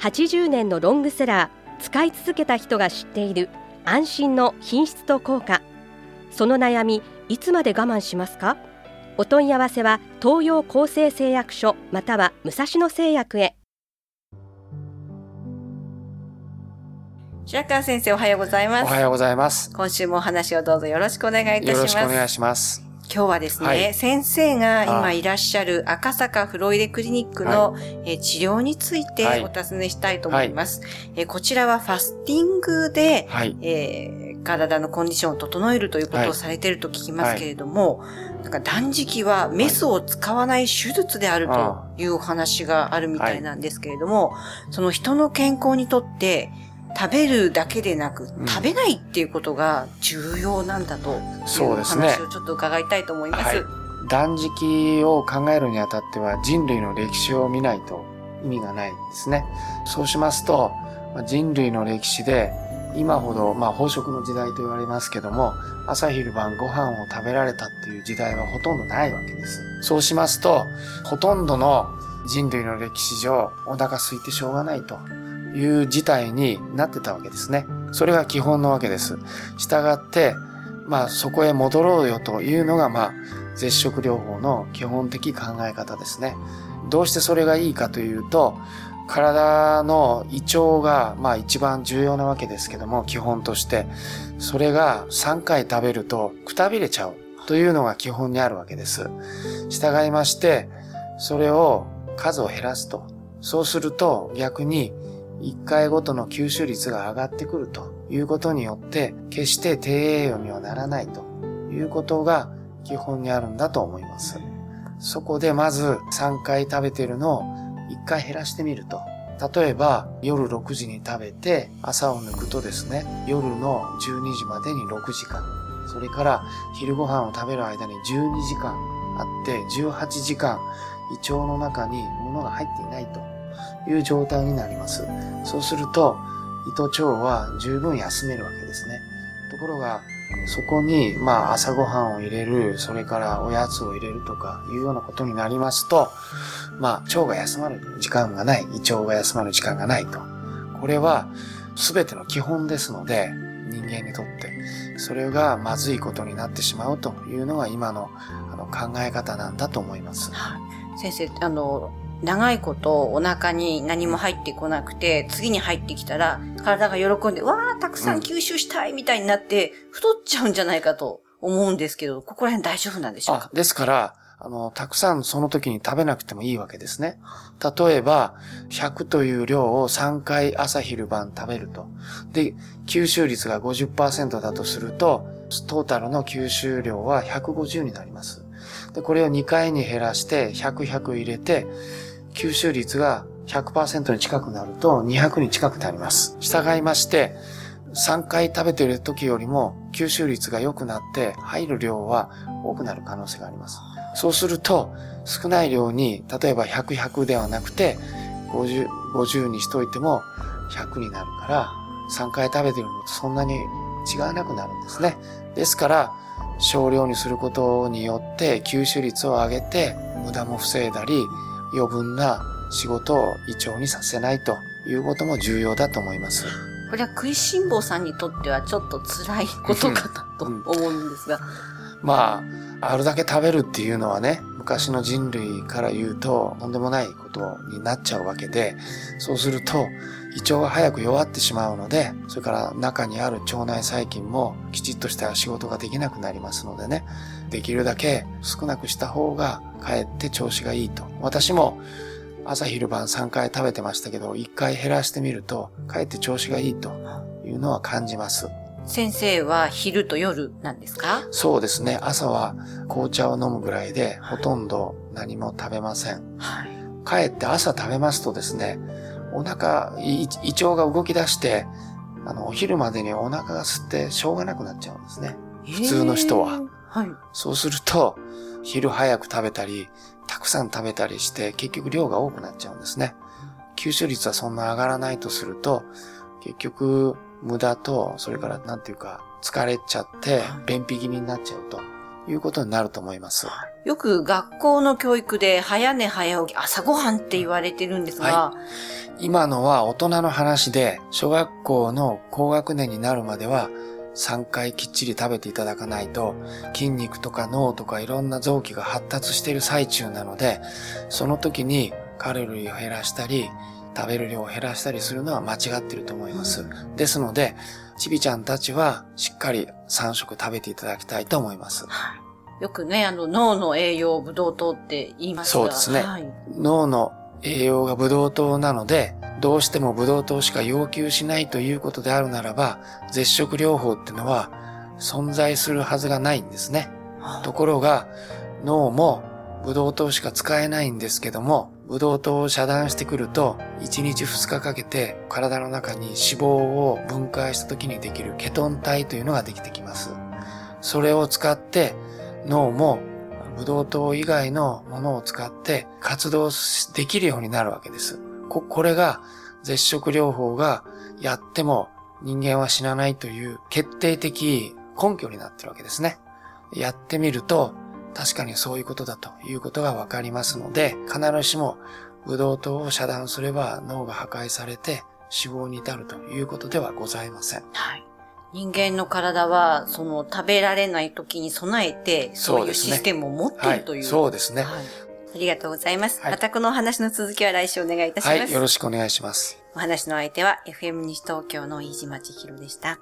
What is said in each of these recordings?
80年のロングセラー使い続けた人が知っている安心の品質と効果。その悩みいつまで我慢しますか？お問い合わせは東洋厚生製薬所または武蔵野製薬へ。白川先生おはようございます。おはようございます。今週もお話をどうぞよろしくお願いいたしよます。ろしくお願いします。今日はですね、はい。先生があ今い。らっしゃる赤坂フロイデクリニックの、えー治療についてはい。お尋ねしたいと思います、えーこちらはファスティングで、はい。えー体のコンディションを整えるということをされていると聞きますけれども、なんか断食はメスを使わない手術であるというお話があるみたいなんですけれども、その人の健康にとって食べるだけでなく、ん食べないっていうことが重要なんだとそうですね話をちょっと伺いたいと思います。はい断食を考えるにあたっては人類の歴史を見ないと意味がないんですね。そうしますと、まあ人類の歴史で今ほど、まあ、飽食の時代と言われますけども、朝昼晩ご飯を食べられたっていう時代はほとんどないわけです。そうしますと、ほとんどの人類の歴史上、お腹空いてしょうがないという事態になってたわけですね。それが基本のわけです。したがって、まあそこへ戻ろうよというのが、まあ絶食療法の基本的考え方ですね。どうしてそれがいいかというと、体の胃腸がまあ一番重要なわけですけども、基本として、それが3回食べるとくたびれちゃうというのが基本にあるわけです。従いまして、それを数を減らすと。そうすると逆に1回ごとの吸収率が上がってくるということによって、決して低栄養にはならないということが基本にあるんだと思います。そこでまず3回食べてるのを1回減らしてみると。例えば夜6時に食べて朝を抜くとですね、夜の12時までに6時間。それから昼ご飯を食べる間に12時間あって18時間胃腸の中に物が入っていないという状態になります。そうすると胃と腸は十分休めるわけですね。ところが、そこに、まあ、朝ごはんを入れる、それからおやつを入れるとかいうようなことになりますと、まあ、腸が休まる時間がない、胃腸が休まる時間がないと。これは、すべての基本ですので、人間にとって。それがまずいことになってしまうというのが今のあの考え方なんだと思います。先生、あの、長いことお腹に何も入ってこなくて、次に入ってきたら、体が喜んで、わー、たくさん吸収したいみたいになって、太っちゃうんじゃないかと思うんですけど、ここら辺大丈夫なんでしょうか、あですから、あの、たくさんその時に食べなくてもいいわけですね。例えば、100という量を3回朝昼晩食べると。で、吸収率が50%だとすると、トータルの吸収量は150になります。で、これを2回に減らして、100、100入れて、吸収率が100%に近くなると200に近くなります。従いまして、3回食べている時よりも吸収率が良くなって入る量は多くなる可能性があります。そうすると少ない量に例えば100、100ではなくて50、50にしといても100になるから3回食べているのとそんなに違わなくなるんですね。ですから少量にすることによって吸収率を上げて無駄も防いだり余分な仕事を胃腸にさせないということも重要だと思います。これは食いしん坊さんにとってはちょっと辛いことかなとうん思うんですが。まあ、あるだけ食べるっていうのはね、昔の人類から言うととんでもないことになっちゃうわけで、そうすると胃腸が早く弱ってしまうので、それから中にある腸内細菌もきちっとした仕事ができなくなりますのでね、できるだけ少なくした方がかえって調子がいいと。私も朝昼晩3回食べてましたけど、1回減らしてみると、かえって調子がいいというのは感じます。先生は昼と夜なんですか？そうですね。朝は紅茶を飲むぐらいで、ほとんど何も食べません。はい。かえって朝食べますとですね、お腹、胃胃腸が動き出して、あの、お昼までにお腹が吸ってしょうがなくなっちゃうんですね。普通の人は。はい。そうすると、昼早く食べたり、たくさん食べたりして、結局量が多くなっちゃうんですね。吸収率はそんな上がらないとすると、結局、無駄と、それから、なんていうか、疲れちゃって、便秘気味になっちゃうということになると思います。よく学校の教育で早寝早起き、朝ごはんって言われてるんですが、今のは大人の話で、小学校の高学年になるまでは、3回きっちり食べていただかないと、筋肉とか脳とかいろんな臓器が発達している最中なので、その時にカロリーを減らしたり、食べる量を減らしたりするのは間違ってると思います。ですので、ちびちゃんたちはしっかり3食食べていただきたいと思います。よくね、あの、脳の栄養ブドウ糖って言いますがそうですねはい。脳の栄養がブドウ糖なので、どうしてもブドウ糖しか要求しないということであるならば、絶食療法っていうのは存在するはずがないんですね。ところが、脳もブドウ糖しか使えないんですけども、ブドウ糖を遮断してくると、1日2日かけて体の中に脂肪を分解した時にできるケトン体というのができてきます。それを使って脳もブドウ糖以外のものを使って活動できるようになるわけです。こ、これが絶食療法がやっても人間は死なないという決定的根拠になってるわけですね。やってみると確かにそういうことだということがわかりますので、必ずしもブドウ糖を遮断すれば脳が破壊されて死亡に至るということではございません。はい。人間の体は、その食べられない時に備えて、そういうシステムを持ってはいいるという。、そうですね。はいありがとうございます。はいまたこのお話の続きは来週お願いいたします。はい、よろしくお願いします。お話の相手は FM 西東京の飯島千尋でした。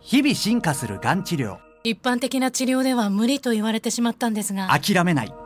日々進化するがん治療一般的な治療では無理と言われてしまったんですが諦めない